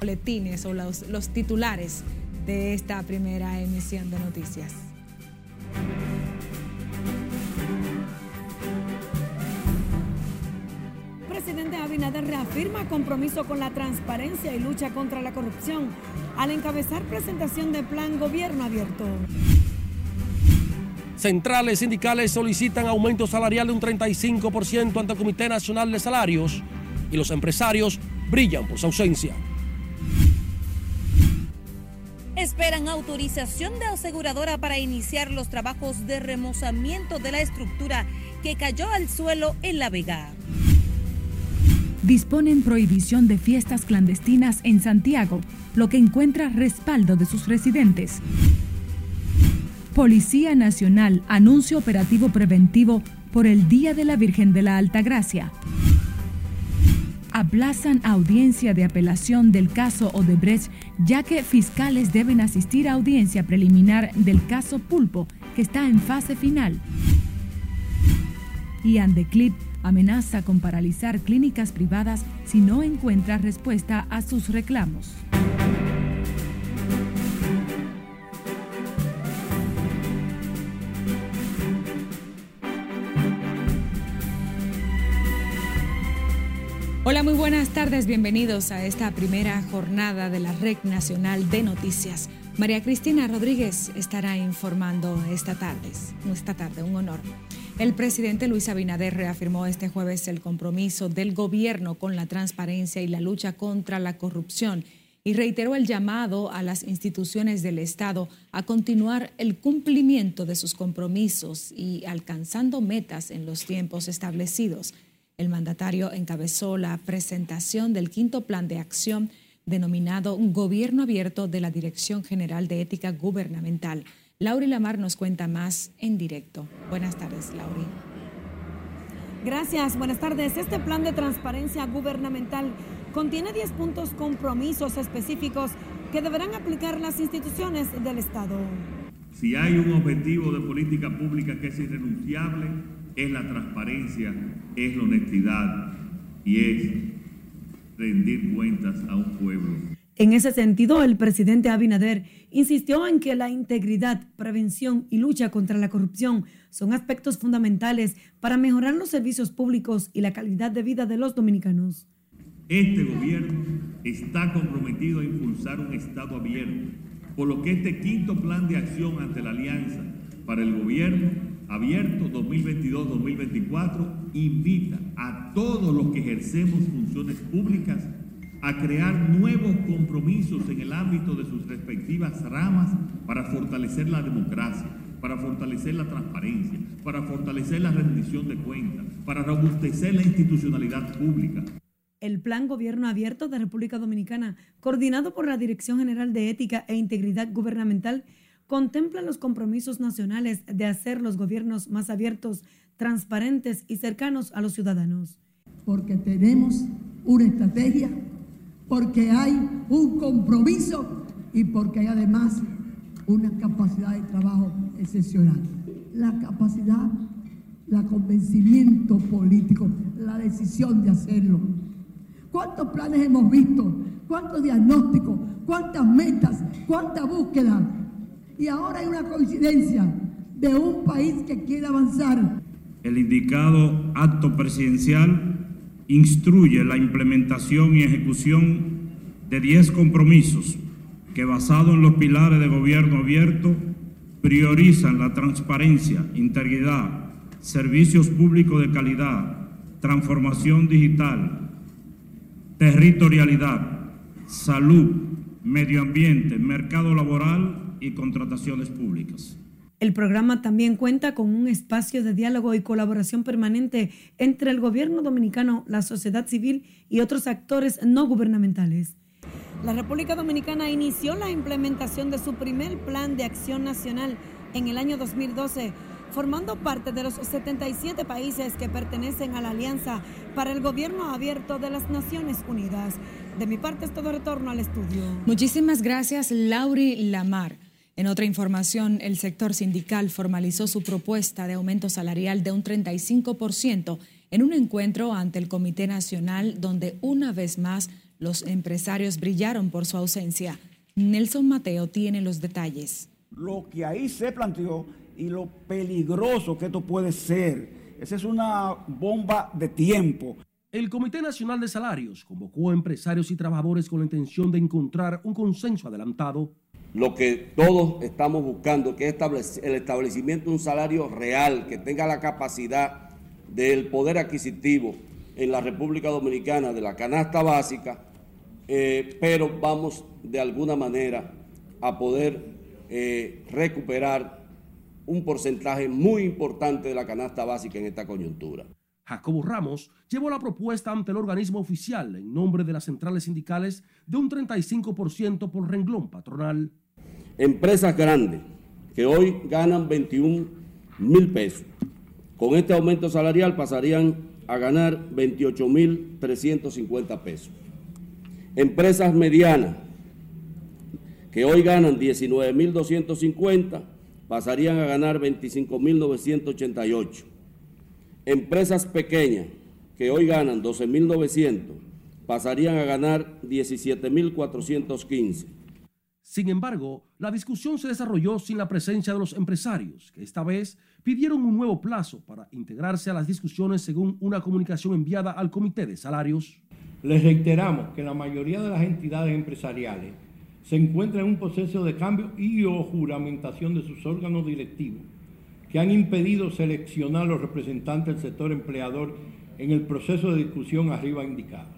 boletines o los, los titulares de esta primera emisión de noticias. presidente Abinader reafirma compromiso con la transparencia y lucha contra la corrupción al encabezar presentación de plan gobierno abierto. Centrales sindicales solicitan aumento salarial de un 35% ante el Comité Nacional de Salarios y los empresarios brillan por su ausencia. Esperan autorización de aseguradora para iniciar los trabajos de remozamiento de la estructura que cayó al suelo en La Vega. Disponen prohibición de fiestas clandestinas en Santiago, lo que encuentra respaldo de sus residentes. Policía Nacional anuncia operativo preventivo por el Día de la Virgen de la Altagracia. Aplazan audiencia de apelación del caso Odebrecht, ya que fiscales deben asistir a audiencia preliminar del caso Pulpo, que está en fase final. Y Andeclip amenaza con paralizar clínicas privadas si no encuentra respuesta a sus reclamos. Hola, muy buenas tardes, bienvenidos a esta primera jornada de la Red Nacional de Noticias. María Cristina Rodríguez estará informando esta tarde, esta tarde, un honor. El presidente Luis Abinader reafirmó este jueves el compromiso del gobierno con la transparencia y la lucha contra la corrupción y reiteró el llamado a las instituciones del Estado a continuar el cumplimiento de sus compromisos y alcanzando metas en los tiempos establecidos. El mandatario encabezó la presentación del quinto plan de acción denominado Gobierno Abierto de la Dirección General de Ética Gubernamental. Lauri Lamar nos cuenta más en directo. Buenas tardes, Lauri. Gracias, buenas tardes. Este plan de transparencia gubernamental contiene 10 puntos compromisos específicos que deberán aplicar las instituciones del Estado. Si hay un objetivo de política pública que es irrenunciable, es la transparencia, es la honestidad y es rendir cuentas a un pueblo. En ese sentido, el presidente Abinader insistió en que la integridad, prevención y lucha contra la corrupción son aspectos fundamentales para mejorar los servicios públicos y la calidad de vida de los dominicanos. Este gobierno está comprometido a impulsar un Estado abierto, por lo que este quinto plan de acción ante la Alianza para el gobierno abierto 2022-2024 invita a todos los que ejercemos funciones públicas a crear nuevos compromisos en el ámbito de sus respectivas ramas para fortalecer la democracia, para fortalecer la transparencia, para fortalecer la rendición de cuentas, para robustecer la institucionalidad pública. El Plan Gobierno Abierto de República Dominicana, coordinado por la Dirección General de Ética e Integridad Gubernamental, contempla los compromisos nacionales de hacer los gobiernos más abiertos, transparentes y cercanos a los ciudadanos. Porque tenemos una estrategia, porque hay un compromiso y porque hay además una capacidad de trabajo excepcional. La capacidad, la convencimiento político, la decisión de hacerlo. ¿Cuántos planes hemos visto? ¿Cuántos diagnósticos? ¿Cuántas metas? ¿Cuánta búsqueda? Y ahora hay una coincidencia de un país que quiere avanzar. El indicado acto presidencial instruye la implementación y ejecución de 10 compromisos que basado en los pilares de gobierno abierto priorizan la transparencia, integridad, servicios públicos de calidad, transformación digital, territorialidad, salud, medio ambiente, mercado laboral y contrataciones públicas. El programa también cuenta con un espacio de diálogo y colaboración permanente entre el gobierno dominicano, la sociedad civil y otros actores no gubernamentales. La República Dominicana inició la implementación de su primer plan de acción nacional en el año 2012, formando parte de los 77 países que pertenecen a la Alianza para el Gobierno Abierto de las Naciones Unidas. De mi parte es todo retorno al estudio. Muchísimas gracias, Lauri Lamar. En otra información, el sector sindical formalizó su propuesta de aumento salarial de un 35% en un encuentro ante el Comité Nacional donde una vez más los empresarios brillaron por su ausencia. Nelson Mateo tiene los detalles. Lo que ahí se planteó y lo peligroso que esto puede ser. Esa es una bomba de tiempo. El Comité Nacional de Salarios convocó a empresarios y trabajadores con la intención de encontrar un consenso adelantado. Lo que todos estamos buscando, que es el establecimiento de un salario real, que tenga la capacidad del poder adquisitivo en la República Dominicana de la canasta básica, eh, pero vamos de alguna manera a poder eh, recuperar un porcentaje muy importante de la canasta básica en esta coyuntura. Jacobo Ramos llevó la propuesta ante el organismo oficial en nombre de las centrales sindicales de un 35% por renglón patronal. Empresas grandes que hoy ganan 21 mil pesos, con este aumento salarial pasarían a ganar 28 mil 350 pesos empresas medianas que hoy ganan 19.250 pasarían a ganar 25.988. Empresas pequeñas que hoy ganan 12.900 pasarían a ganar 17.415. Sin embargo, la discusión se desarrolló sin la presencia de los empresarios, que esta vez pidieron un nuevo plazo para integrarse a las discusiones según una comunicación enviada al Comité de Salarios. Les reiteramos que la mayoría de las entidades empresariales se encuentran en un proceso de cambio y o juramentación de sus órganos directivos que han impedido seleccionar los representantes del sector empleador en el proceso de discusión arriba indicado.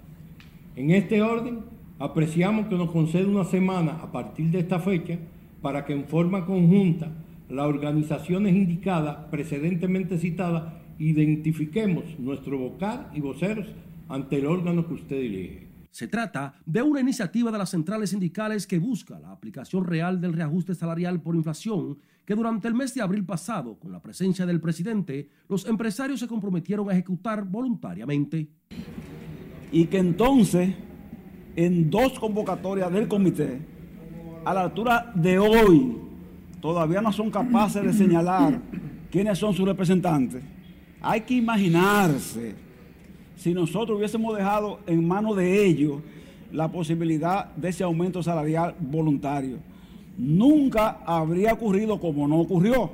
En este orden, apreciamos que nos conceda una semana a partir de esta fecha para que en forma conjunta las organizaciones indicadas, precedentemente citadas, identifiquemos nuestro vocal y voceros ante el órgano que usted dirige. Se trata de una iniciativa de las centrales sindicales que busca la aplicación real del reajuste salarial por inflación que durante el mes de abril pasado, con la presencia del presidente, los empresarios se comprometieron a ejecutar voluntariamente. Y que entonces, en dos convocatorias del comité, a la altura de hoy, todavía no son capaces de señalar quiénes son sus representantes. Hay que imaginarse si nosotros hubiésemos dejado en manos de ellos la posibilidad de ese aumento salarial voluntario. Nunca habría ocurrido como no ocurrió.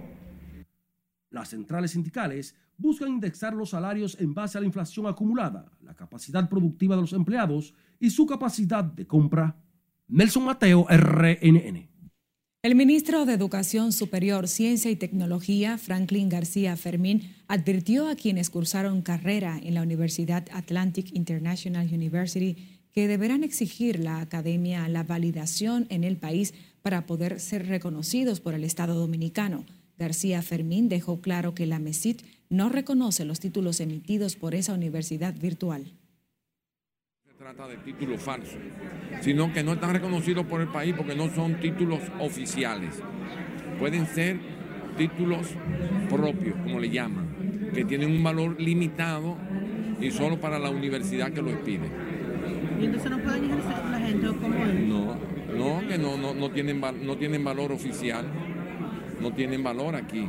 Las centrales sindicales buscan indexar los salarios en base a la inflación acumulada, la capacidad productiva de los empleados y su capacidad de compra. Nelson Mateo, RNN. El ministro de Educación Superior, Ciencia y Tecnología, Franklin García Fermín, advirtió a quienes cursaron carrera en la Universidad Atlantic International University que deberán exigir la academia la validación en el país para poder ser reconocidos por el Estado dominicano. García Fermín dejó claro que la MESIT no reconoce los títulos emitidos por esa universidad virtual trata de títulos falsos, sino que no están reconocidos por el país porque no son títulos oficiales. Pueden ser títulos propios, como le llaman, que tienen un valor limitado y solo para la universidad que lo pide. ¿Y entonces no pueden ejercer la gente como él? No, no, que no, no, no, tienen, no tienen valor oficial, no tienen valor aquí.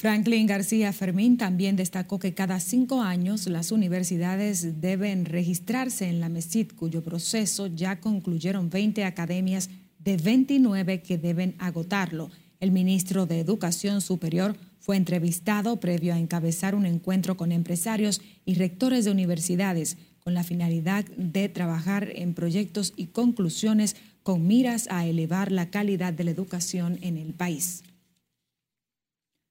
Franklin García Fermín también destacó que cada cinco años las universidades deben registrarse en la MESID, cuyo proceso ya concluyeron 20 academias de 29 que deben agotarlo. El ministro de Educación Superior fue entrevistado previo a encabezar un encuentro con empresarios y rectores de universidades con la finalidad de trabajar en proyectos y conclusiones con miras a elevar la calidad de la educación en el país.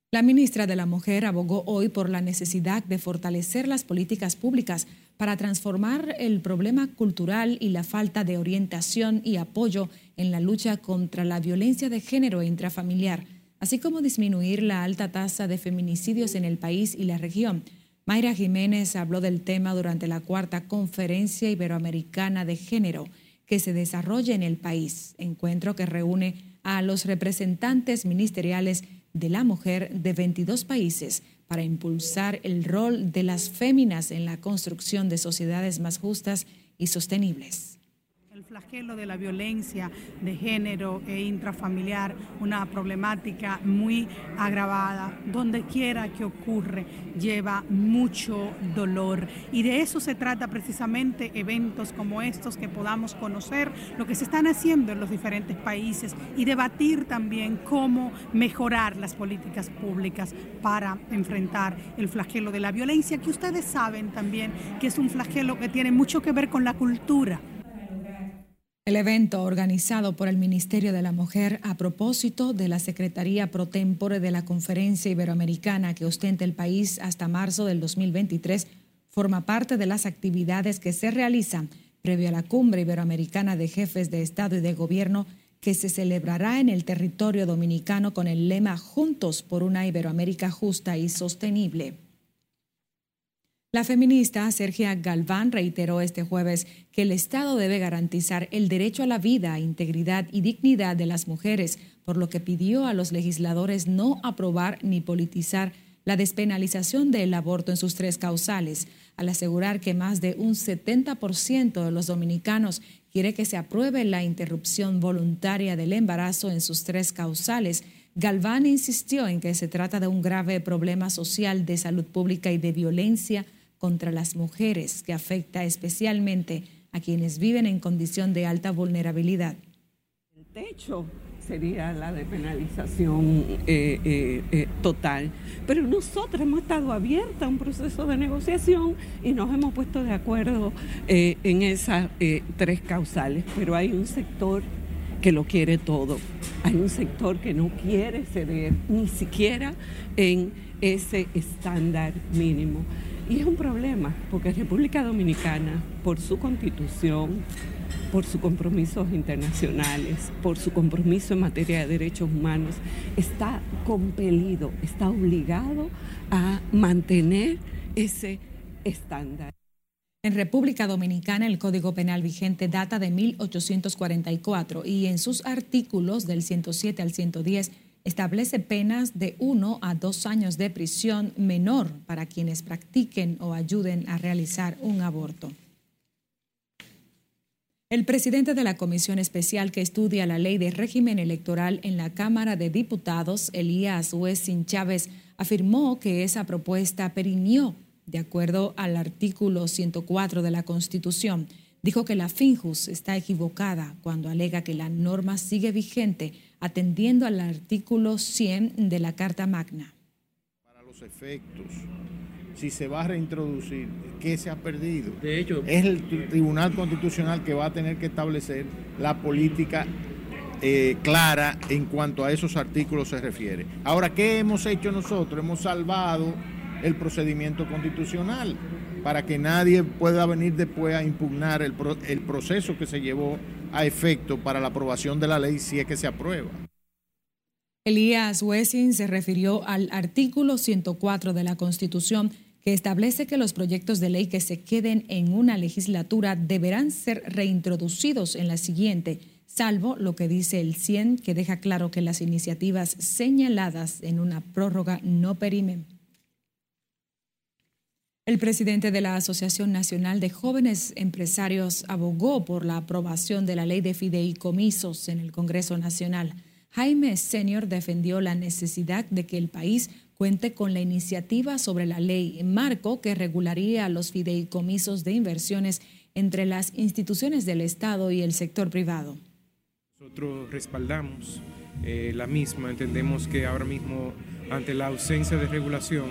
La ministra de la Mujer abogó hoy por la necesidad de fortalecer las políticas públicas para transformar el problema cultural y la falta de orientación y apoyo en la lucha contra la violencia de género intrafamiliar, así como disminuir la alta tasa de feminicidios en el país y la región. Mayra Jiménez habló del tema durante la cuarta conferencia iberoamericana de género que se desarrolla en el país, encuentro que reúne a los representantes ministeriales de la mujer de 22 países para impulsar el rol de las féminas en la construcción de sociedades más justas y sostenibles. El flagelo de la violencia de género e intrafamiliar, una problemática muy agravada, donde quiera que ocurre, lleva mucho dolor. Y de eso se trata precisamente eventos como estos, que podamos conocer lo que se están haciendo en los diferentes países y debatir también cómo mejorar las políticas públicas para enfrentar el flagelo de la violencia, que ustedes saben también que es un flagelo que tiene mucho que ver con la cultura. El evento organizado por el Ministerio de la Mujer a propósito de la Secretaría Pro Tempore de la Conferencia Iberoamericana que ostenta el país hasta marzo del 2023 forma parte de las actividades que se realizan previo a la Cumbre Iberoamericana de Jefes de Estado y de Gobierno que se celebrará en el territorio dominicano con el lema Juntos por una Iberoamérica justa y sostenible. La feminista Sergia Galván reiteró este jueves que el Estado debe garantizar el derecho a la vida, integridad y dignidad de las mujeres, por lo que pidió a los legisladores no aprobar ni politizar la despenalización del aborto en sus tres causales, al asegurar que más de un 70% de los dominicanos quiere que se apruebe la interrupción voluntaria del embarazo en sus tres causales. Galván insistió en que se trata de un grave problema social de salud pública y de violencia contra las mujeres que afecta especialmente a quienes viven en condición de alta vulnerabilidad. El techo sería la despenalización eh, eh, eh, total. Pero nosotros hemos estado abiertos a un proceso de negociación y nos hemos puesto de acuerdo en esas tres causales. Pero hay un sector que lo quiere todo. Hay un sector que no quiere ceder ni siquiera en ese estándar mínimo. Y es un problema, porque República Dominicana, por su constitución, por sus compromisos internacionales, por su compromiso en materia de derechos humanos, está compelido, está obligado a mantener ese estándar. En República Dominicana el Código Penal vigente data de 1844 y en sus artículos del 107 al 110 establece penas de uno a dos años de prisión menor para quienes practiquen o ayuden a realizar un aborto. El presidente de la Comisión Especial que estudia la ley de régimen electoral en la Cámara de Diputados, Elías Wessin Chávez, afirmó que esa propuesta perinió de acuerdo al artículo 104 de la Constitución. Dijo que la FINJUS está equivocada cuando alega que la norma sigue vigente atendiendo al artículo 100 de la Carta Magna. Para los efectos, si se va a reintroducir, ¿qué se ha perdido? De hecho, es el Tribunal Constitucional que va a tener que establecer la política eh, clara en cuanto a esos artículos se refiere. Ahora, ¿qué hemos hecho nosotros? Hemos salvado el procedimiento constitucional para que nadie pueda venir después a impugnar el, el proceso que se llevó a efecto para la aprobación de la ley si es que se aprueba. Elías Wessing se refirió al artículo 104 de la Constitución que establece que los proyectos de ley que se queden en una legislatura deberán ser reintroducidos en la siguiente, salvo lo que dice el 100, que deja claro que las iniciativas señaladas en una prórroga no perimen. El presidente de la Asociación Nacional de Jóvenes Empresarios abogó por la aprobación de la ley de fideicomisos en el Congreso Nacional. Jaime Senior defendió la necesidad de que el país cuente con la iniciativa sobre la ley marco que regularía los fideicomisos de inversiones entre las instituciones del Estado y el sector privado. Nosotros respaldamos eh, la misma, entendemos que ahora mismo ante la ausencia de regulación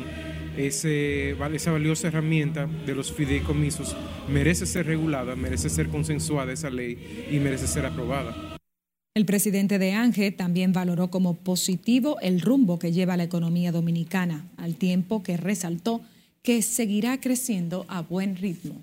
esa valiosa herramienta de los fideicomisos merece ser regulada, merece ser consensuada esa ley y merece ser aprobada. El presidente de ANGE también valoró como positivo el rumbo que lleva la economía dominicana, al tiempo que resaltó que seguirá creciendo a buen ritmo.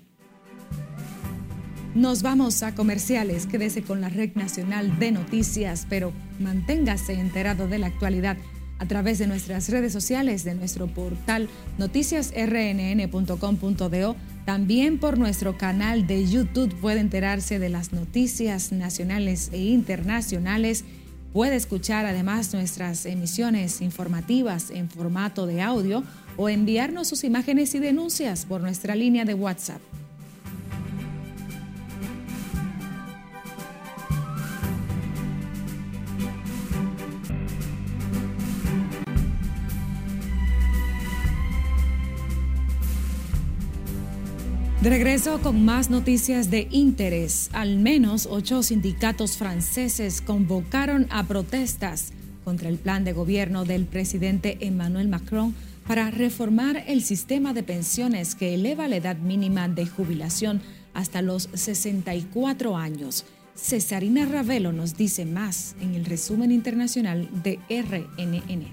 Nos vamos a comerciales, quédese con la red nacional de noticias, pero manténgase enterado de la actualidad a través de nuestras redes sociales, de nuestro portal noticiasrnn.com.do, también por nuestro canal de YouTube puede enterarse de las noticias nacionales e internacionales. Puede escuchar además nuestras emisiones informativas en formato de audio o enviarnos sus imágenes y denuncias por nuestra línea de WhatsApp De regreso con más noticias de interés. Al menos ocho sindicatos franceses convocaron a protestas contra el plan de gobierno del presidente Emmanuel Macron para reformar el sistema de pensiones que eleva la edad mínima de jubilación hasta los 64 años. Cesarina Ravelo nos dice más en el resumen internacional de RNN.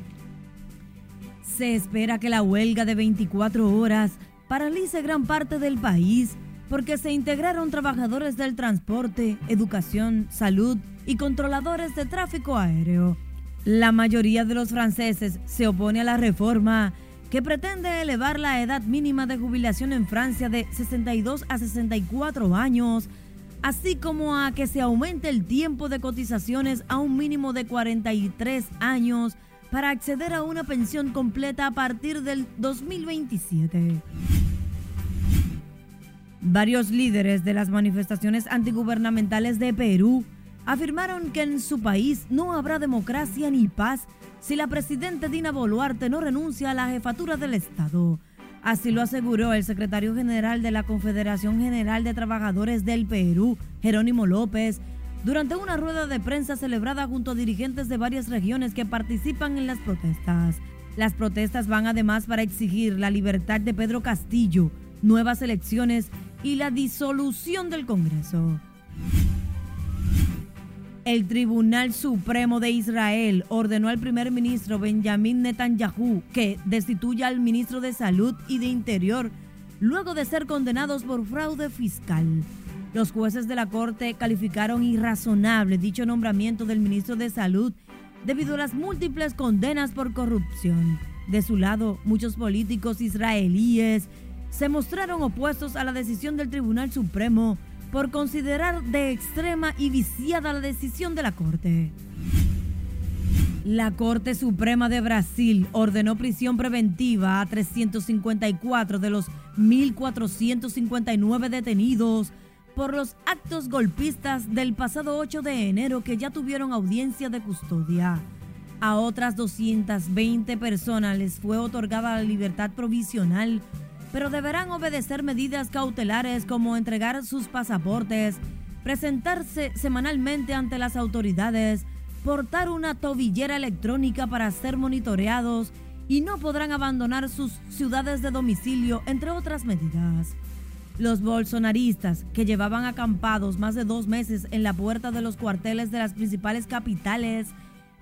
Se espera que la huelga de 24 horas paralice gran parte del país porque se integraron trabajadores del transporte, educación, salud y controladores de tráfico aéreo. La mayoría de los franceses se opone a la reforma que pretende elevar la edad mínima de jubilación en Francia de 62 a 64 años, así como a que se aumente el tiempo de cotizaciones a un mínimo de 43 años para acceder a una pensión completa a partir del 2027. Varios líderes de las manifestaciones antigubernamentales de Perú afirmaron que en su país no habrá democracia ni paz si la presidenta Dina Boluarte no renuncia a la jefatura del Estado. Así lo aseguró el secretario general de la Confederación General de Trabajadores del Perú, Jerónimo López, durante una rueda de prensa celebrada junto a dirigentes de varias regiones que participan en las protestas. Las protestas van además para exigir la libertad de Pedro Castillo, nuevas elecciones y la disolución del Congreso. El Tribunal Supremo de Israel ordenó al primer ministro Benjamin Netanyahu que destituya al ministro de Salud y de Interior luego de ser condenados por fraude fiscal. Los jueces de la Corte calificaron irrazonable dicho nombramiento del ministro de Salud debido a las múltiples condenas por corrupción. De su lado, muchos políticos israelíes se mostraron opuestos a la decisión del Tribunal Supremo por considerar de extrema y viciada la decisión de la Corte. La Corte Suprema de Brasil ordenó prisión preventiva a 354 de los 1.459 detenidos por los actos golpistas del pasado 8 de enero que ya tuvieron audiencia de custodia. A otras 220 personas les fue otorgada la libertad provisional, pero deberán obedecer medidas cautelares como entregar sus pasaportes, presentarse semanalmente ante las autoridades, portar una tobillera electrónica para ser monitoreados y no podrán abandonar sus ciudades de domicilio, entre otras medidas. Los bolsonaristas, que llevaban acampados más de dos meses en la puerta de los cuarteles de las principales capitales,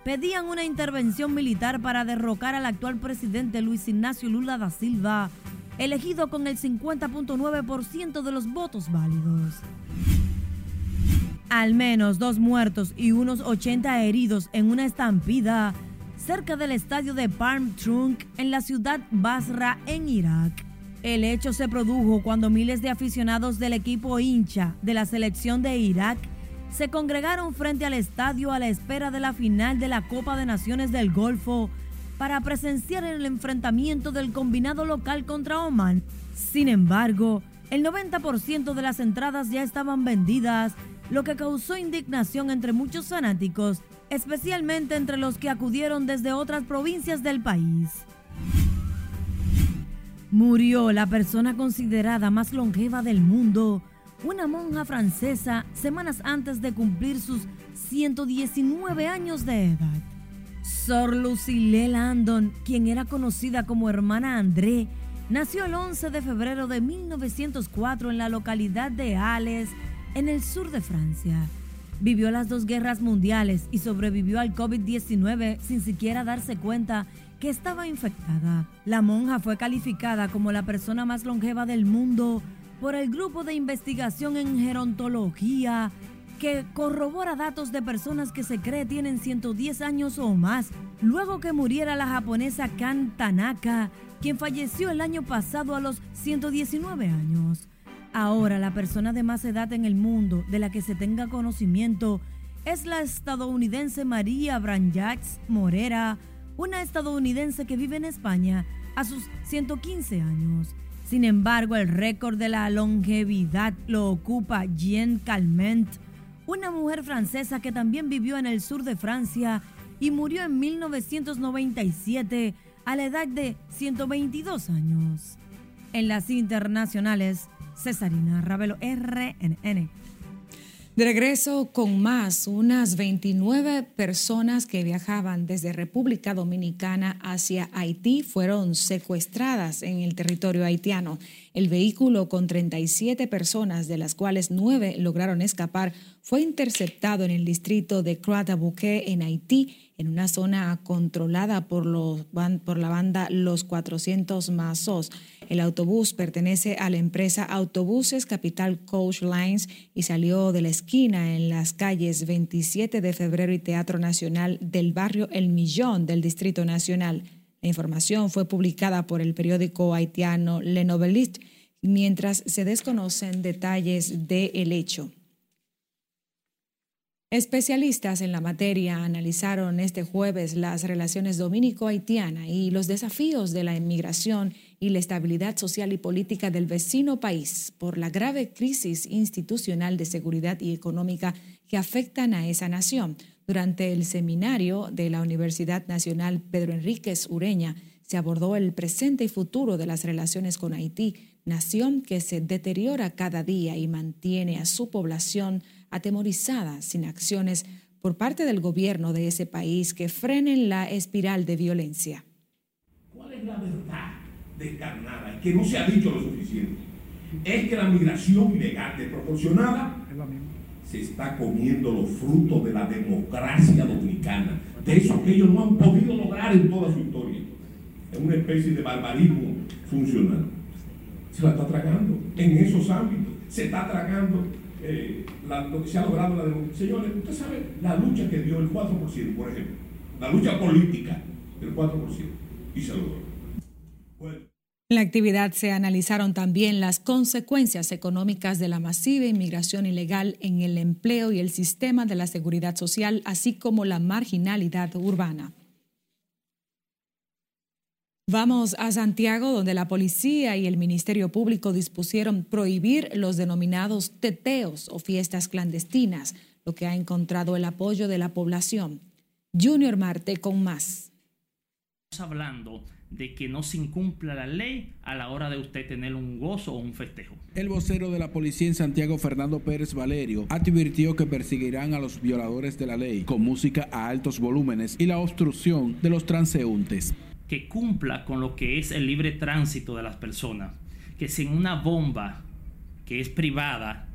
pedían una intervención militar para derrocar al actual presidente Luis Ignacio Lula da Silva, elegido con el 50.9% de los votos válidos. Al menos dos muertos y unos 80 heridos en una estampida cerca del estadio de Palm Trunk en la ciudad Basra, en Irak. El hecho se produjo cuando miles de aficionados del equipo hincha de la selección de Irak se congregaron frente al estadio a la espera de la final de la Copa de Naciones del Golfo para presenciar el enfrentamiento del combinado local contra Oman. Sin embargo, el 90% de las entradas ya estaban vendidas, lo que causó indignación entre muchos fanáticos, especialmente entre los que acudieron desde otras provincias del país. Murió la persona considerada más longeva del mundo, una monja francesa, semanas antes de cumplir sus 119 años de edad. Sor Lucille Landon, quien era conocida como hermana André, nació el 11 de febrero de 1904 en la localidad de Ales, en el sur de Francia. Vivió las dos guerras mundiales y sobrevivió al COVID-19 sin siquiera darse cuenta que estaba infectada. La monja fue calificada como la persona más longeva del mundo por el grupo de investigación en gerontología que corrobora datos de personas que se cree tienen 110 años o más, luego que muriera la japonesa Kan Tanaka, quien falleció el año pasado a los 119 años. Ahora la persona de más edad en el mundo de la que se tenga conocimiento es la estadounidense María Branjax Morera, una estadounidense que vive en España a sus 115 años. Sin embargo, el récord de la longevidad lo ocupa Jean Calment, una mujer francesa que también vivió en el sur de Francia y murió en 1997 a la edad de 122 años. En las internacionales, Cesarina Ravelo, RNN. De regreso con más, unas 29 personas que viajaban desde República Dominicana hacia Haití fueron secuestradas en el territorio haitiano. El vehículo con 37 personas, de las cuales 9 lograron escapar, fue interceptado en el distrito de Croix-de-Bouquet en Haití en una zona controlada por, la banda Los 400 Mazos. El autobús pertenece a la empresa Autobuses Capital Coach Lines y salió de la esquina en las calles 27 de febrero y Teatro Nacional del barrio El Millón del Distrito Nacional. La información fue publicada por el periódico haitiano Le Noveliste mientras se desconocen detalles del hecho. Especialistas en la materia analizaron este jueves las relaciones dominico-haitiana y los desafíos de la inmigración y la estabilidad social y política del vecino país por la grave crisis institucional de seguridad y económica que afectan a esa nación. Durante el seminario de la Universidad Nacional Pedro Enríquez Ureña se abordó el presente y futuro de las relaciones con Haití, nación que se deteriora cada día y mantiene a su población atemorizada sin acciones por parte del gobierno de ese país que frenen la espiral de violencia. ¿Cuál es la verdad descarnada y que no se ha dicho lo suficiente? Es que la migración ilegal desproporcionada se está comiendo los frutos de la democracia dominicana, de eso que ellos no han podido lograr en toda su historia. Es una especie de barbarismo funcional. Se la está tragando en esos ámbitos. Se está tragando eh, lo que se ha logrado la democracia. Señores, usted sabe la lucha que dio el 4%, por ejemplo, la lucha política del 4%, y se logró. En la actividad se analizaron también las consecuencias económicas de la masiva inmigración ilegal en el empleo y el sistema de la seguridad social, así como la marginalidad urbana. Vamos a Santiago, donde la policía y el Ministerio Público dispusieron prohibir los denominados teteos o fiestas clandestinas, lo que ha encontrado el apoyo de la población. Junior Marte con más. Estamos hablando de que no se incumpla la ley a la hora de usted tener un gozo o un festejo. El vocero de la policía en Santiago, Fernando Pérez Valerio, advirtió que perseguirán a los violadores de la ley con música a altos volúmenes y la obstrucción de los transeúntes que cumpla con lo que es el libre tránsito de las personas. Que si en una bomba que es privada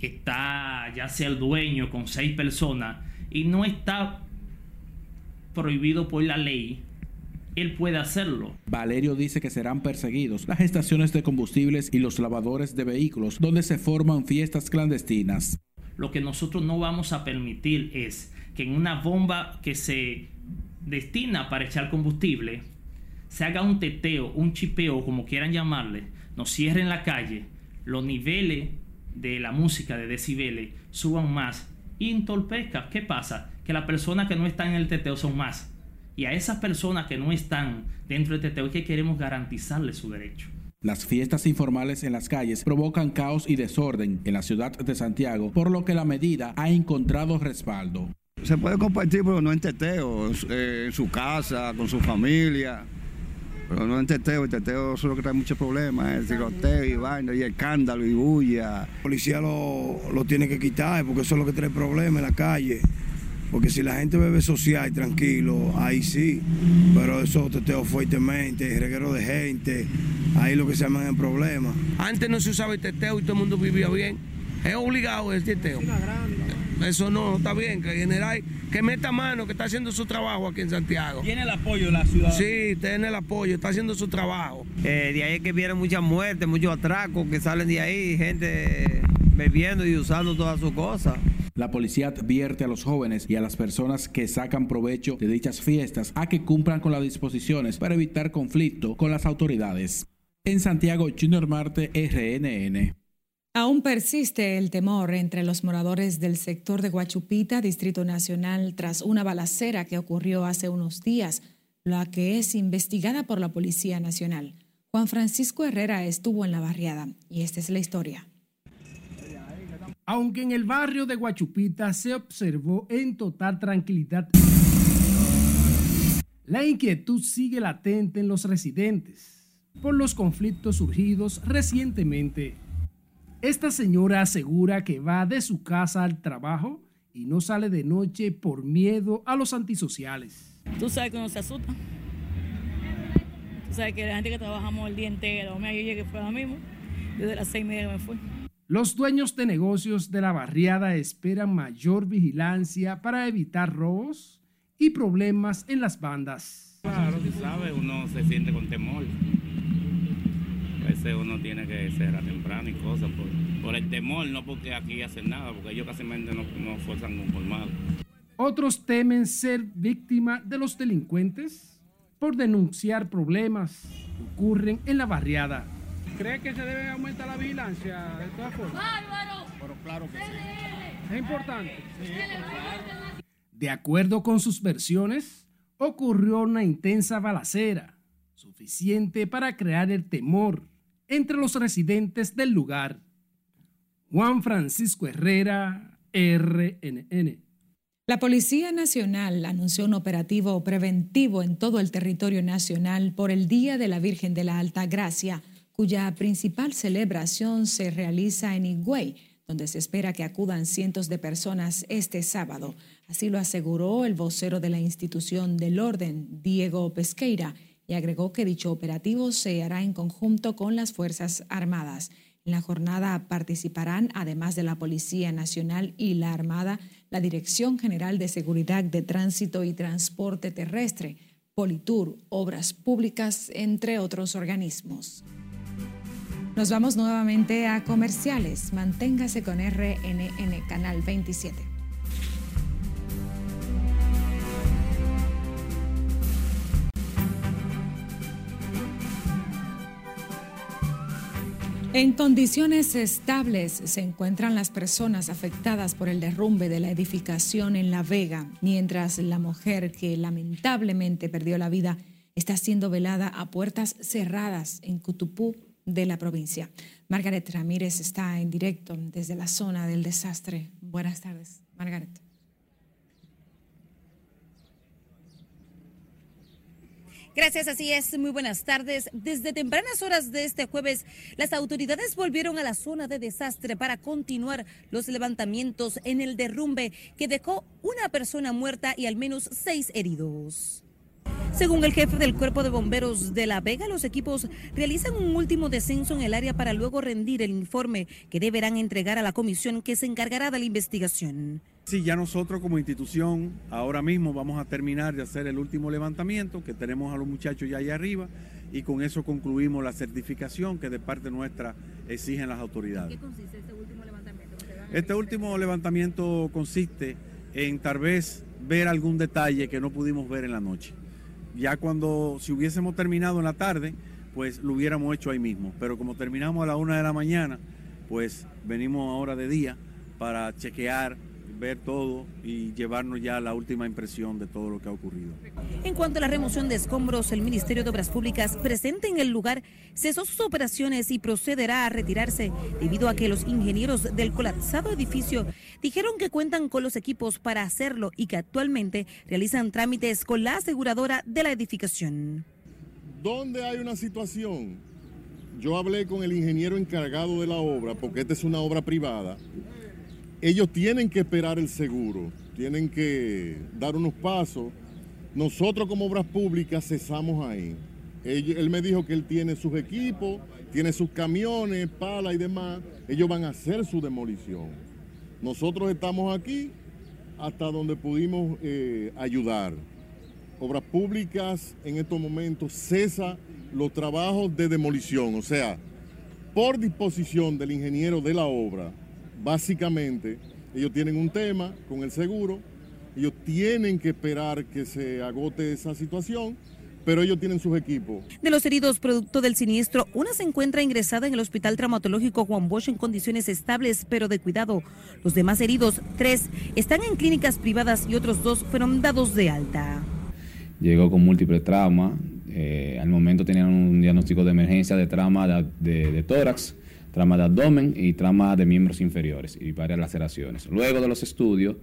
está ya sea el dueño con seis personas y no está prohibido por la ley, él puede hacerlo. Valerio dice que serán perseguidos las estaciones de combustibles y los lavadores de vehículos donde se forman fiestas clandestinas. Lo que nosotros no vamos a permitir es que en una bomba que se destina para echar combustible, se haga un teteo, un chipeo, como quieran llamarle, nos cierren la calle, los niveles de la música de decibeles suban más y entorpezca. ¿Qué pasa? Que las personas que no están en el teteo son más. Y a esas personas que no están dentro del teteo es que queremos garantizarles su derecho. Las fiestas informales en las calles provocan caos y desorden en la ciudad de Santiago, por lo que la medida ha encontrado respaldo. Se puede compartir, pero no en teteo, eh, en su casa, con su familia. Pero no en teteo, el teteo es lo que trae muchos problemas, el tiroteo y vaina, y escándalo y bulla. La policía lo, lo tiene que quitar porque eso es lo que trae problemas en la calle. Porque si la gente bebe social y tranquilo, ahí sí. Pero eso teteo fuertemente, reguero de gente, ahí lo que se llaman el problema. Antes no se usaba el teteo y todo el mundo vivía bien. Es obligado el teteo. Eso no, está bien, que general que meta mano, que está haciendo su trabajo aquí en Santiago. ¿Tiene el apoyo de la ciudad? Sí, tiene el apoyo, está haciendo su trabajo. Eh, de ahí es que vienen muchas muertes, muchos atracos que salen de ahí, gente bebiendo y usando todas sus cosas. La policía advierte a los jóvenes y a las personas que sacan provecho de dichas fiestas a que cumplan con las disposiciones para evitar conflicto con las autoridades. En Santiago, Junior Marte, RNN. Aún persiste el temor entre los moradores del sector de Guachupita, Distrito Nacional, tras una balacera que ocurrió hace unos días, la que es investigada por la Policía Nacional. Juan Francisco Herrera estuvo en la barriada y esta es la historia. Aunque en el barrio de Guachupita se observó en total tranquilidad, la inquietud sigue latente en los residentes por los conflictos surgidos recientemente. Esta señora asegura que va de su casa al trabajo y no sale de noche por miedo a los antisociales. Tú sabes que uno se asusta. Tú sabes que la gente que trabajamos el día entero, me yo llegué fue ahora mismo, desde las seis y media me fui. Los dueños de negocios de la barriada esperan mayor vigilancia para evitar robos y problemas en las bandas. Claro, tú sabes, uno se siente con temor. Veces uno tiene que cerrar temprano y cosas por, por el temor, no porque aquí hacen nada, porque ellos casi no, no fuerzan un colmado. Otros temen ser víctima de los delincuentes por denunciar problemas que ocurren en la barriada. ¿Cree que se debe aumentar la vigilancia de todas formas? ¡Bárbaro! Pero claro que sí. Es importante. De acuerdo con sus versiones, ocurrió una intensa balacera, suficiente para crear el temor entre los residentes del lugar. Juan Francisco Herrera, RNN. La Policía Nacional anunció un operativo preventivo en todo el territorio nacional por el Día de la Virgen de la Alta Gracia, cuya principal celebración se realiza en Higüey, donde se espera que acudan cientos de personas este sábado. Así lo aseguró el vocero de la institución del orden, Diego Pesqueira, y agregó que dicho operativo se hará en conjunto con las Fuerzas Armadas. En la jornada participarán, además de la Policía Nacional y la Armada, la Dirección General de Seguridad de Tránsito y Transporte Terrestre, Politur, Obras Públicas, entre otros organismos. Nos vamos nuevamente a comerciales. Manténgase con RNN Canal 27. En condiciones estables se encuentran las personas afectadas por el derrumbe de la edificación en La Vega, mientras la mujer que lamentablemente perdió la vida está siendo velada a puertas cerradas en Cutupú de la provincia. Margaret Ramírez está en directo desde la zona del desastre. Buenas tardes, Margaret. Gracias, así es. Muy buenas tardes. Desde tempranas horas de este jueves, las autoridades volvieron a la zona de desastre para continuar los levantamientos en el derrumbe que dejó una persona muerta y al menos seis heridos. Según el jefe del Cuerpo de Bomberos de La Vega, los equipos realizan un último descenso en el área para luego rendir el informe que deberán entregar a la comisión que se encargará de la investigación. Sí, ya nosotros como institución ahora mismo vamos a terminar de hacer el último levantamiento, que tenemos a los muchachos ya allá arriba, y con eso concluimos la certificación que de parte nuestra exigen las autoridades. ¿Qué consiste este último levantamiento? Este último levantamiento consiste en tal vez ver algún detalle que no pudimos ver en la noche ya cuando, si hubiésemos terminado en la tarde, pues lo hubiéramos hecho ahí mismo. Pero como terminamos a la una de la mañana, pues venimos ahora de día para chequear, ver todo y llevarnos ya la última impresión de todo lo que ha ocurrido. En cuanto a la remoción de escombros, el Ministerio de Obras Públicas presente en el lugar cesó sus operaciones y procederá a retirarse debido a que los ingenieros del colapsado edificio dijeron que cuentan con los equipos para hacerlo y que actualmente realizan trámites con la aseguradora de la edificación. ¿Dónde hay una situación? Yo hablé con el ingeniero encargado de la obra, porque esta es una obra privada. Ellos tienen que esperar el seguro, tienen que dar unos pasos. Nosotros como obras públicas cesamos ahí. Él, me dijo que él tiene sus equipos, tiene sus camiones, pala y demás. Ellos van a hacer su demolición. Nosotros estamos aquí hasta donde pudimos eh, ayudar. Obras Públicas en estos momentos cesa los trabajos de demolición, o sea, por disposición del ingeniero de la obra, básicamente ellos tienen un tema con el seguro, ellos tienen que esperar que se agote esa situación pero ellos tienen sus equipos. De los heridos producto del siniestro, una se encuentra ingresada en el Hospital Traumatológico Juan Bosch en condiciones estables, pero de cuidado. Los demás heridos, tres, están en clínicas privadas y otros dos fueron dados de alta. Llegó con múltiples traumas. Eh, al momento tenían un diagnóstico de emergencia de trauma de, de tórax, trauma de abdomen y trauma de miembros inferiores y varias laceraciones. Luego de los estudios,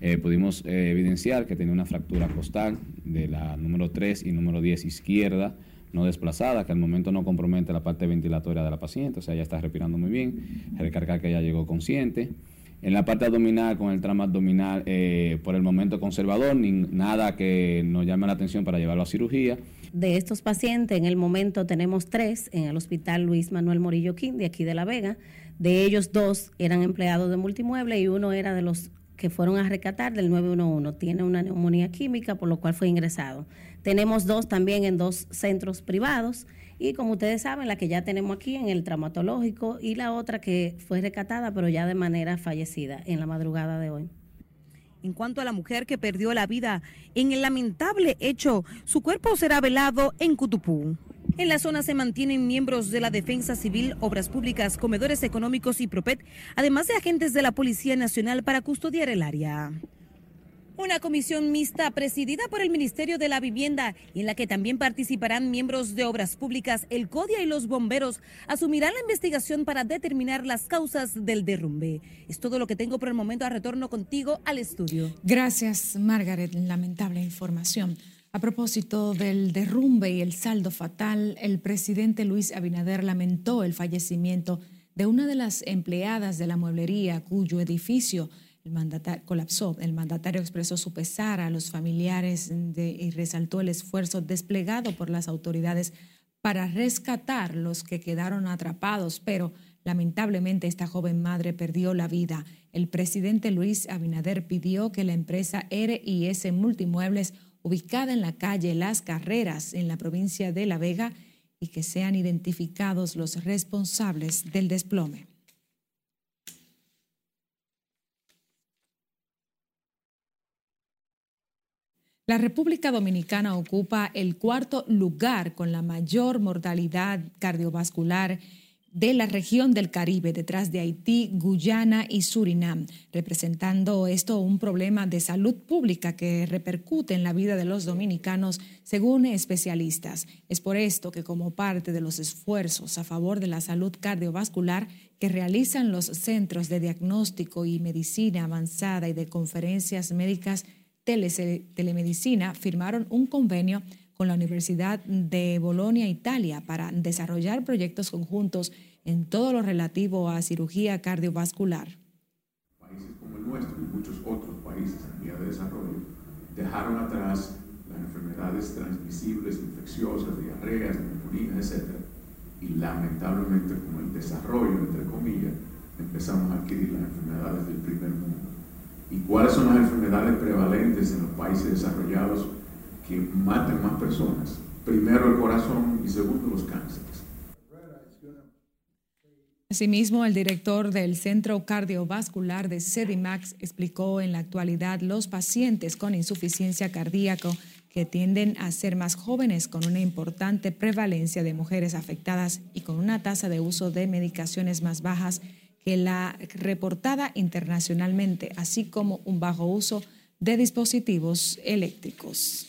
eh, pudimos eh, evidenciar que tenía una fractura costal de la número 3 y número 10 izquierda, no desplazada, que al momento no compromete la parte ventilatoria de la paciente, o sea, ella está respirando muy bien, recargar que ella llegó consciente. En la parte abdominal, con el trama abdominal, eh, por el momento conservador, ni nada que nos llame la atención para llevarlo a cirugía. De estos pacientes, en el momento tenemos tres en el Hospital Luis Manuel Morillo King, de aquí de La Vega. De ellos, dos eran empleados de multimueble y uno era de los que fueron a rescatar del 911. Tiene una neumonía química, por lo cual fue ingresado. Tenemos dos también en dos centros privados y como ustedes saben, la que ya tenemos aquí en el traumatológico y la otra que fue rescatada, pero ya de manera fallecida en la madrugada de hoy. En cuanto a la mujer que perdió la vida en el lamentable hecho, su cuerpo será velado en Cutupú. En la zona se mantienen miembros de la Defensa Civil, Obras Públicas, Comedores Económicos y Propet, además de agentes de la Policía Nacional para custodiar el área. Una comisión mixta presidida por el Ministerio de la Vivienda en la que también participarán miembros de Obras Públicas, el CODIA y los bomberos asumirán la investigación para determinar las causas del derrumbe. Es todo lo que tengo por el momento. A retorno contigo al estudio. Gracias, Margaret. Lamentable información. A propósito del derrumbe y el saldo fatal, el presidente Luis Abinader lamentó el fallecimiento de una de las empleadas de la mueblería cuyo edificio el mandatario, colapsó. El mandatario expresó su pesar a los familiares y resaltó el esfuerzo desplegado por las autoridades para rescatar los que quedaron atrapados, pero lamentablemente esta joven madre perdió la vida. El presidente Luis Abinader pidió que la empresa RIS Multimuebles, ubicada en la calle Las Carreras, en la provincia de La Vega, y que sean identificados los responsables del desplome. La República Dominicana ocupa el cuarto lugar con la mayor mortalidad cardiovascular de la región del Caribe, detrás de Haití, Guyana y Surinam, representando esto un problema de salud pública que repercute en la vida de los dominicanos, según especialistas. Es por esto que como parte de los esfuerzos a favor de la salud cardiovascular que realizan los centros de diagnóstico y medicina avanzada y de conferencias médicas, telemedicina firmaron un convenio con la Universidad de Bolonia, Italia, para desarrollar proyectos conjuntos en todo lo relativo a cirugía cardiovascular. Países como el nuestro y muchos otros países en vía de desarrollo dejaron atrás las enfermedades transmisibles, infecciosas, diarreas, neumonías, etc. Y lamentablemente, con el desarrollo, entre comillas, empezamos a adquirir las enfermedades del primer mundo y cuáles son las enfermedades prevalentes en los países desarrollados que matan más personas. Primero el corazón y segundo los cánceres. Asimismo, el director del Centro Cardiovascular de CEDIMAX explicó en la actualidad los pacientes con insuficiencia cardíaca que tienden a ser más jóvenes con una importante prevalencia de mujeres afectadas y con una tasa de uso de medicaciones más bajas que la reportada internacionalmente, así como un bajo uso de dispositivos eléctricos.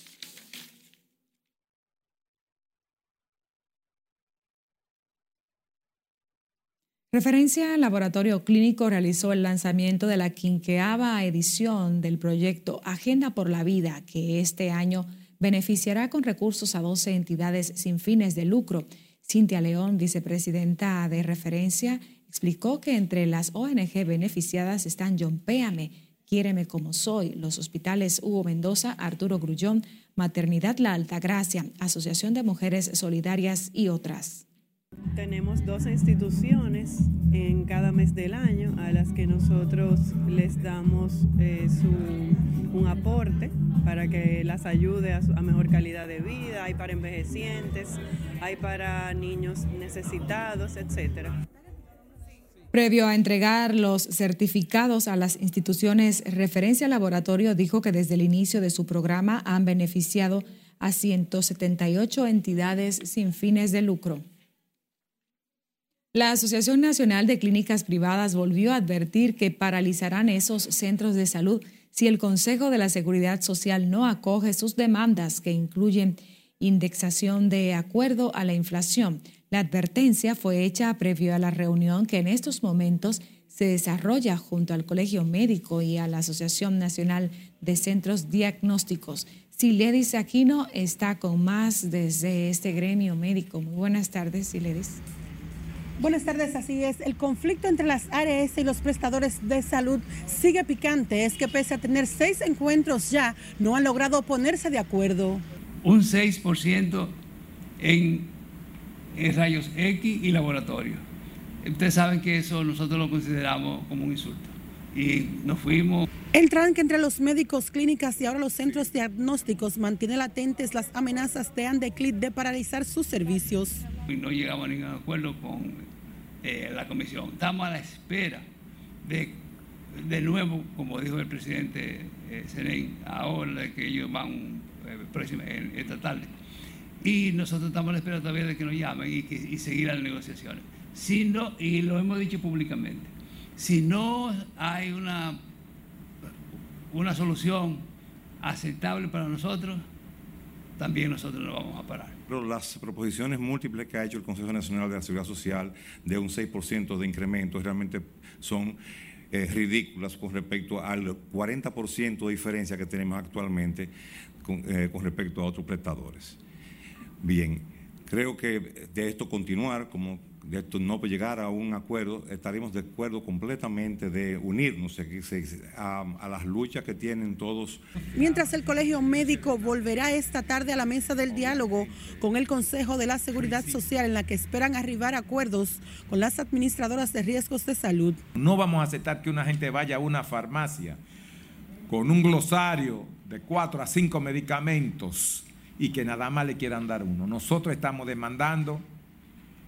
Referencia al laboratorio clínico realizó el lanzamiento de la quinqueava edición del proyecto Agenda por la Vida, que este año beneficiará con recursos a 12 entidades sin fines de lucro. Cintia León, vicepresidenta de referencia, explicó que entre las ONG beneficiadas están John Péame, Quiéreme como soy, los hospitales Hugo Mendoza, Arturo Grullón, Maternidad La Altagracia, Asociación de Mujeres Solidarias y otras. Tenemos dos instituciones en cada mes del año a las que nosotros les damos eh, un aporte para que las ayude a, a mejor calidad de vida. Hay para envejecientes, hay para niños necesitados, etcétera. Previo a entregar los certificados a las instituciones, Referencia Laboratorio dijo que desde el inicio de su programa han beneficiado a 178 entidades sin fines de lucro. La Asociación Nacional de Clínicas Privadas volvió a advertir que paralizarán esos centros de salud si el Consejo de la Seguridad Social no acoge sus demandas que incluyen indexación de acuerdo a la inflación, La advertencia fue hecha previo a la reunión que en estos momentos se desarrolla junto al Colegio Médico y a la Asociación Nacional de Centros Diagnósticos. Siledis Aquino está con más desde este gremio médico. Muy buenas tardes, Siledis. Buenas tardes, así es. El conflicto entre las ARS y los prestadores de salud sigue picante. Es que pese a tener seis encuentros ya, no han logrado ponerse de acuerdo. Un 6% en, en rayos X y laboratorio. Ustedes saben que eso nosotros lo consideramos como un insulto. Y nos fuimos. El tranque entre los médicos, clínicas y ahora los centros diagnósticos mantiene latentes las amenazas de Andeclit de paralizar sus servicios. Y no llegamos a ningún acuerdo con eh, la comisión. Estamos a la espera de, de nuevo, como dijo el presidente eh, ahora que ellos van eh, próxima, esta tarde. Y nosotros estamos a la espera todavía de que nos llamen y, que, y seguir las negociaciones. Si no, y lo hemos dicho públicamente, si no hay una, una solución aceptable para nosotros, también nosotros nos vamos a parar. Pero las proposiciones múltiples que ha hecho el Consejo Nacional de la Seguridad Social de un 6% de incremento realmente son eh, ridículas con respecto al 40% de diferencia que tenemos actualmente con, eh, con respecto a otros prestadores. Bien, creo que de esto continuar, como de esto no llegar a un acuerdo, estaremos de acuerdo completamente de unirnos a, a, las luchas que tienen todos. Mientras el Colegio Médico volverá esta tarde a la mesa del diálogo con el Consejo de la Seguridad Social en la que esperan arribar a acuerdos con las administradoras de riesgos de salud. No vamos a aceptar que una gente vaya a una farmacia con un glosario de cuatro a cinco medicamentos y que nada más le quieran dar uno. Nosotros estamos demandando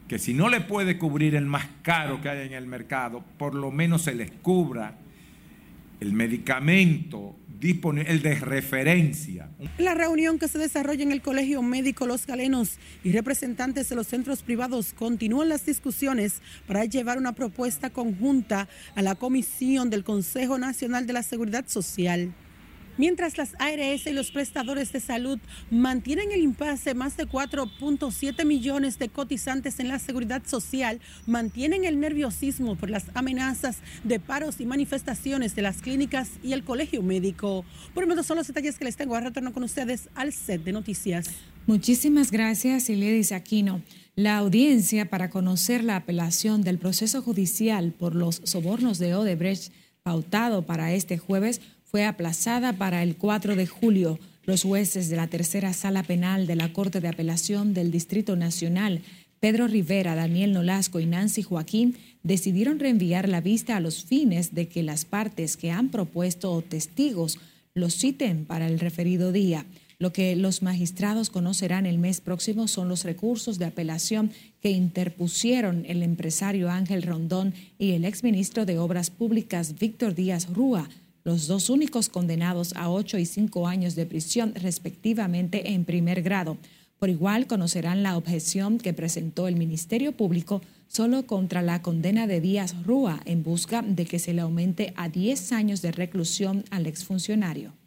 que si no le puede cubrir el más caro que hay en el mercado, por lo menos se les cubra el medicamento disponible, el de referencia. La reunión que se desarrolla en el Colegio Médico Los Galenos y representantes de los centros privados continúan las discusiones para llevar una propuesta conjunta a la Comisión del Consejo Nacional de la Seguridad Social. Mientras las ARS y los prestadores de salud mantienen el impasse, más de 4.7 millones de cotizantes en la seguridad social mantienen el nerviosismo por las amenazas de paros y manifestaciones de las clínicas y el colegio médico. Por el momento son los detalles que les tengo. A retorno con ustedes al set de noticias. Muchísimas gracias, Iledis Aquino. La audiencia para conocer la apelación del proceso judicial por los sobornos de Odebrecht pautado para este jueves fue aplazada para el 4 de julio. Los jueces de la tercera sala penal de la Corte de Apelación del Distrito Nacional, Pedro Rivera, Daniel Nolasco y Nancy Joaquín, decidieron reenviar la vista a los fines de que las partes que han propuesto testigos los citen para el referido día. Lo que los magistrados conocerán el mes próximo son los recursos de apelación que interpusieron el empresario Ángel Rondón y el exministro de Obras Públicas Víctor Díaz Rúa los dos únicos condenados a ocho y cinco años de prisión respectivamente en primer grado. Por igual conocerán la objeción que presentó el Ministerio Público solo contra la condena de Díaz Rúa en busca de que se le aumente a 10 años de reclusión al exfuncionario.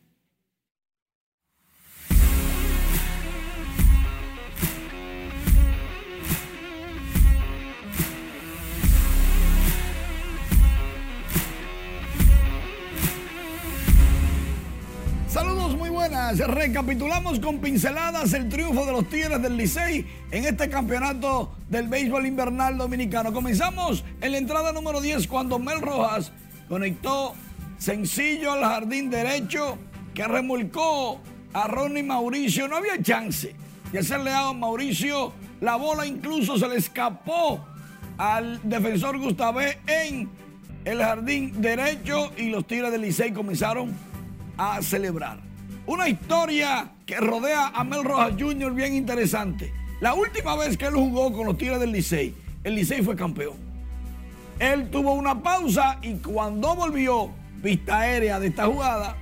Recapitulamos con pinceladas el triunfo de los Tigres del Licey en este campeonato del béisbol invernal dominicano. Comenzamos en la entrada número 10 cuando Mel Rojas conectó sencillo al jardín derecho que remolcó a Ronnie Mauricio. No había chance de hacerle a Mauricio. La bola incluso se le escapó al defensor Gustavé en el jardín derecho y los Tigres del Licey comenzaron a celebrar. Una historia que rodea a Mel Rojas Jr. bien interesante. La última vez que él jugó con los Tigres del Licey, el Licey fue campeón. Él tuvo una pausa y cuando volvió, vista aérea de esta jugada,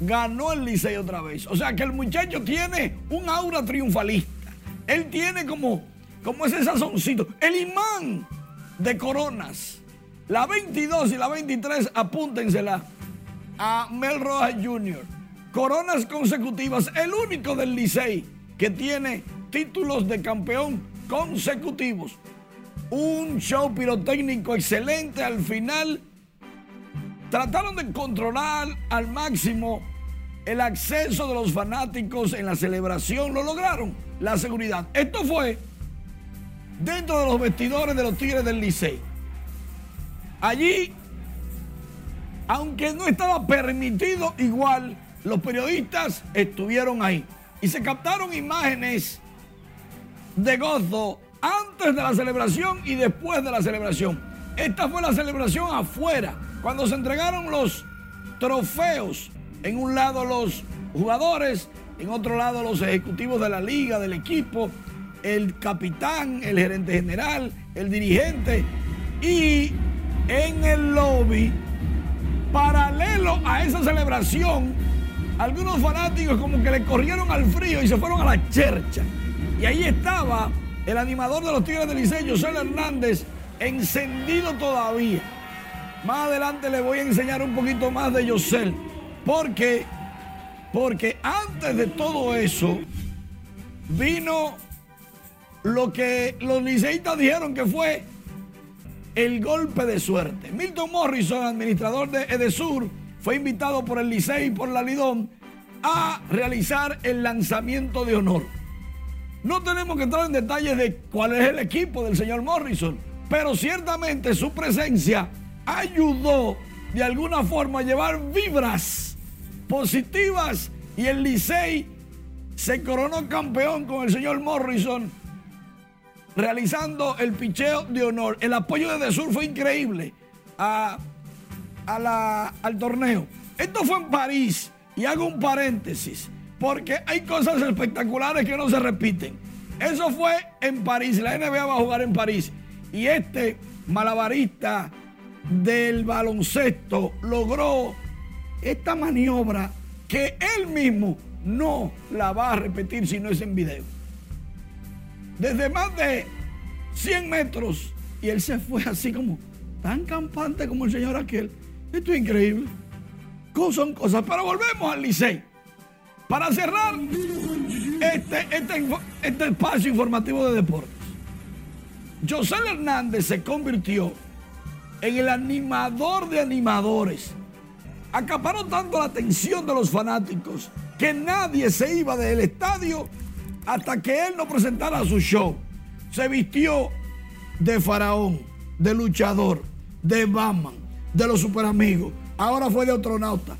ganó el Licey otra vez. O sea que el muchacho tiene un aura triunfalista. Él tiene como, como ese sazoncito, el imán de coronas. La 22 y la 23, apúntensela a Mel Rojas Jr. Coronas consecutivas, el único del Licey que tiene títulos de campeón consecutivos. Un show pirotécnico excelente al final. Trataron de controlar al máximo el acceso de los fanáticos en la celebración. Lo lograron, la seguridad. Esto fue dentro de los vestidores de los Tigres del Licey. Allí, aunque no estaba permitido igual, los periodistas estuvieron ahí y se captaron imágenes de gozo antes de la celebración y después de la celebración. Esta fue la celebración afuera, cuando se entregaron los trofeos. En un lado los jugadores, en otro lado los ejecutivos de la liga, del equipo, el capitán, el gerente general, el dirigente y en el lobby, paralelo a esa celebración, algunos fanáticos como que le corrieron al frío y se fueron a la chercha. Y ahí estaba el animador de los Tigres del Liceo, José Hernández, encendido todavía. Más adelante le voy a enseñar un poquito más de José, porque, porque antes de todo eso vino lo que los liceístas dijeron que fue el golpe de suerte. Milton Morrison, administrador de Edesur, fue invitado por el Licey y por la Lidón a realizar el lanzamiento de honor. No tenemos que entrar en detalles de cuál es el equipo del señor Morrison, pero ciertamente su presencia ayudó de alguna forma a llevar vibras positivas y el Licey se coronó campeón con el señor Morrison realizando el picheo de honor. El apoyo de Desur fue increíble al torneo. Esto fue en París y hago un paréntesis porque hay cosas espectaculares que no se repiten. Eso fue en París, la NBA va a jugar en París y este malabarista del baloncesto logró esta maniobra que él mismo no la va a repetir si no es en video desde más de 100 metros y él se fue así como tan campante como el señor aquel. Esto es increíble. Son cosas, pero volvemos al Licey. Para cerrar este, este, este espacio informativo de deportes, José Hernández se convirtió en el animador de animadores. Acaparó tanto la atención de los fanáticos que nadie se iba del estadio hasta que él no presentara su show. Se vistió de faraón, de luchador, de Batman, de los super amigos. Ahora fue de astronauta.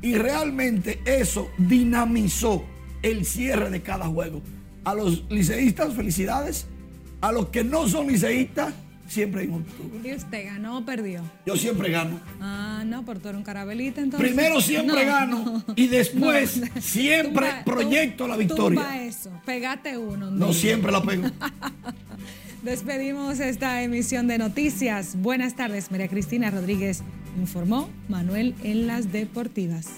Y realmente eso dinamizó el cierre de cada juego. A los liceístas, felicidades. A los que no son liceístas, siempre hay un ¿Y usted ganó o perdió? Yo siempre gano. Ah, no, por tú eres un carabelita entonces. Primero siempre gano y después siempre proyecto la victoria. Tumba eso, pegate uno. No siempre la pego. Despedimos esta emisión de noticias. Buenas tardes, María Cristina Rodríguez. Informó Manuel en las Deportivas.